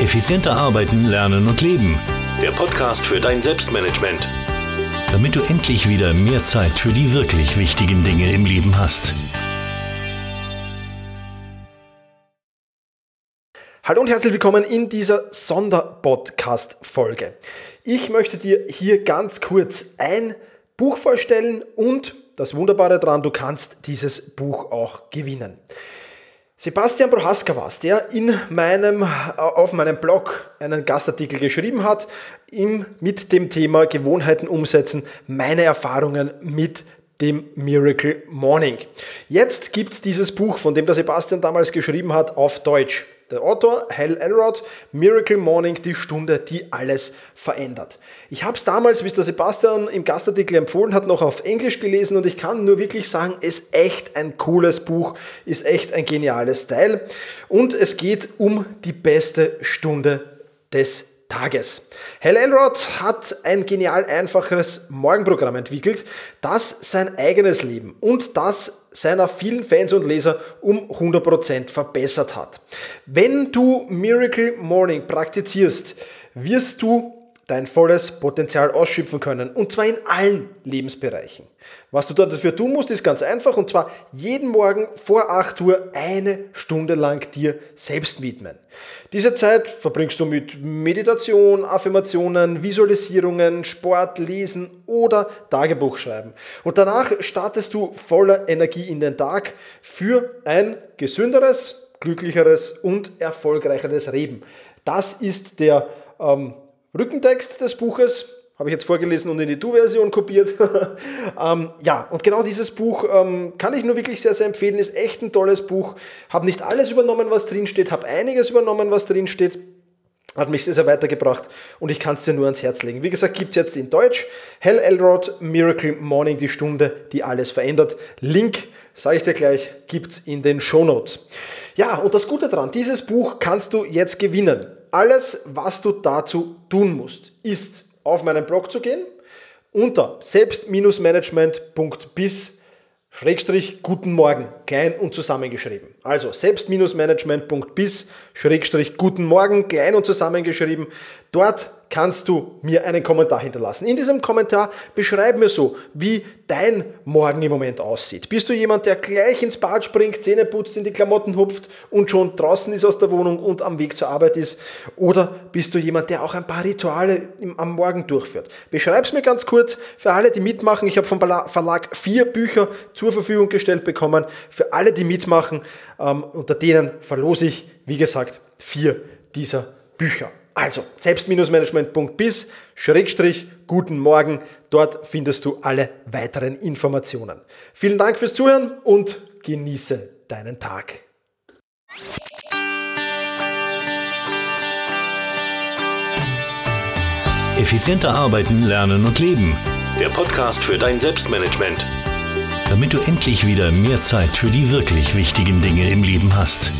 Effizienter arbeiten, lernen und leben. Der Podcast für dein Selbstmanagement. Damit du endlich wieder mehr Zeit für die wirklich wichtigen Dinge im Leben hast. Hallo und herzlich willkommen in dieser Sonderpodcast-Folge. Ich möchte dir hier ganz kurz ein Buch vorstellen und das Wunderbare daran, du kannst dieses Buch auch gewinnen. Sebastian Prohaska war es, der in meinem, auf meinem Blog einen Gastartikel geschrieben hat, ihm mit dem Thema Gewohnheiten umsetzen, meine Erfahrungen mit dem Miracle Morning. Jetzt gibt es dieses Buch, von dem der Sebastian damals geschrieben hat, auf Deutsch. Der Autor, Hal Elrod, Miracle Morning, die Stunde, die alles verändert. Ich habe es damals, wie es der Sebastian im Gastartikel empfohlen hat, noch auf Englisch gelesen und ich kann nur wirklich sagen, es ist echt ein cooles Buch, ist echt ein geniales Teil und es geht um die beste Stunde des Tages. Hal Elrod hat ein genial einfaches Morgenprogramm entwickelt, das sein eigenes Leben und das seiner vielen Fans und Leser um 100% verbessert hat. Wenn du Miracle Morning praktizierst, wirst du dein volles Potenzial ausschöpfen können. Und zwar in allen Lebensbereichen. Was du dafür tun musst, ist ganz einfach. Und zwar jeden Morgen vor 8 Uhr eine Stunde lang dir selbst widmen. Diese Zeit verbringst du mit Meditation, Affirmationen, Visualisierungen, Sport, Lesen oder Tagebuch schreiben. Und danach startest du voller Energie in den Tag für ein gesünderes, glücklicheres und erfolgreicheres Leben. Das ist der ähm, Rückentext des Buches habe ich jetzt vorgelesen und in die Du-Version kopiert. ähm, ja, und genau dieses Buch ähm, kann ich nur wirklich sehr, sehr empfehlen. Ist echt ein tolles Buch. Habe nicht alles übernommen, was drin steht, habe einiges übernommen, was drin steht. Hat mich sehr, sehr weitergebracht und ich kann es dir nur ans Herz legen. Wie gesagt, gibt es jetzt in Deutsch Hell Elrod Miracle Morning, die Stunde, die alles verändert. Link, sage ich dir gleich, gibt es in den Show Notes. Ja, und das Gute daran, dieses Buch kannst du jetzt gewinnen. Alles, was du dazu tun musst, ist auf meinen Blog zu gehen unter selbst-management.bis Schrägstrich guten Morgen, klein und zusammengeschrieben. Also selbst-management.bis Schrägstrich guten Morgen, klein und zusammengeschrieben. Dort kannst du mir einen Kommentar hinterlassen. In diesem Kommentar beschreib mir so, wie dein Morgen im Moment aussieht. Bist du jemand, der gleich ins Bad springt, Zähne putzt, in die Klamotten hupft und schon draußen ist aus der Wohnung und am Weg zur Arbeit ist? Oder bist du jemand, der auch ein paar Rituale am Morgen durchführt? Beschreib es mir ganz kurz für alle, die mitmachen. Ich habe vom Verlag vier Bücher zur Verfügung gestellt bekommen. Für alle, die mitmachen, ähm, unter denen verlose ich, wie gesagt, vier dieser Bücher. Also selbst-management.bis, Schrägstrich, guten Morgen. Dort findest du alle weiteren Informationen. Vielen Dank fürs Zuhören und genieße deinen Tag. Effizienter arbeiten, lernen und leben. Der Podcast für dein Selbstmanagement. Damit du endlich wieder mehr Zeit für die wirklich wichtigen Dinge im Leben hast.